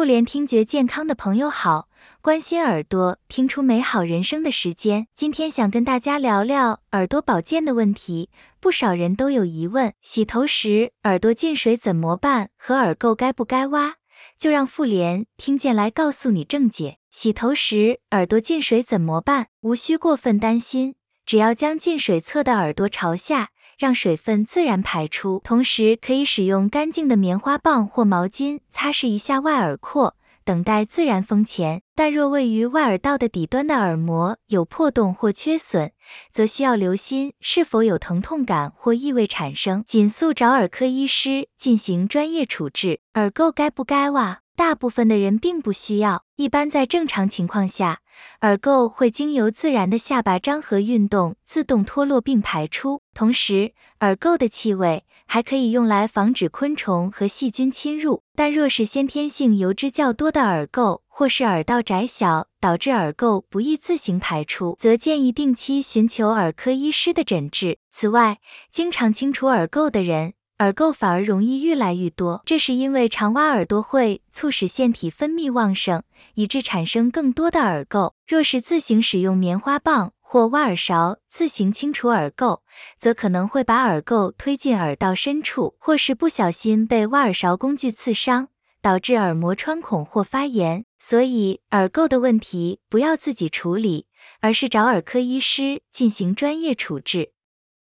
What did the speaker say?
妇联听觉健康的朋友好，关心耳朵，听出美好人生的时间。今天想跟大家聊聊耳朵保健的问题。不少人都有疑问：洗头时耳朵进水怎么办？和耳垢该不该挖？就让妇联听见来告诉你正解。洗头时耳朵进水怎么办？无需过分担心，只要将进水侧的耳朵朝下。让水分自然排出，同时可以使用干净的棉花棒或毛巾擦拭一下外耳廓，等待自然丰前。但若位于外耳道的底端的耳膜有破洞或缺损，则需要留心是否有疼痛感或异味产生，紧速找耳科医师进行专业处置。耳垢该不该挖？大部分的人并不需要，一般在正常情况下，耳垢会经由自然的下巴张合运动自动脱落并排出。同时，耳垢的气味还可以用来防止昆虫和细菌侵入。但若是先天性油脂较多的耳垢，或是耳道窄小导致耳垢不易自行排出，则建议定期寻求耳科医师的诊治。此外，经常清除耳垢的人。耳垢反而容易愈来愈多，这是因为常挖耳朵会促使腺体分泌旺盛，以致产生更多的耳垢。若是自行使用棉花棒或挖耳勺自行清除耳垢，则可能会把耳垢推进耳道深处，或是不小心被挖耳勺工具刺伤，导致耳膜穿孔或发炎。所以，耳垢的问题不要自己处理，而是找耳科医师进行专业处置。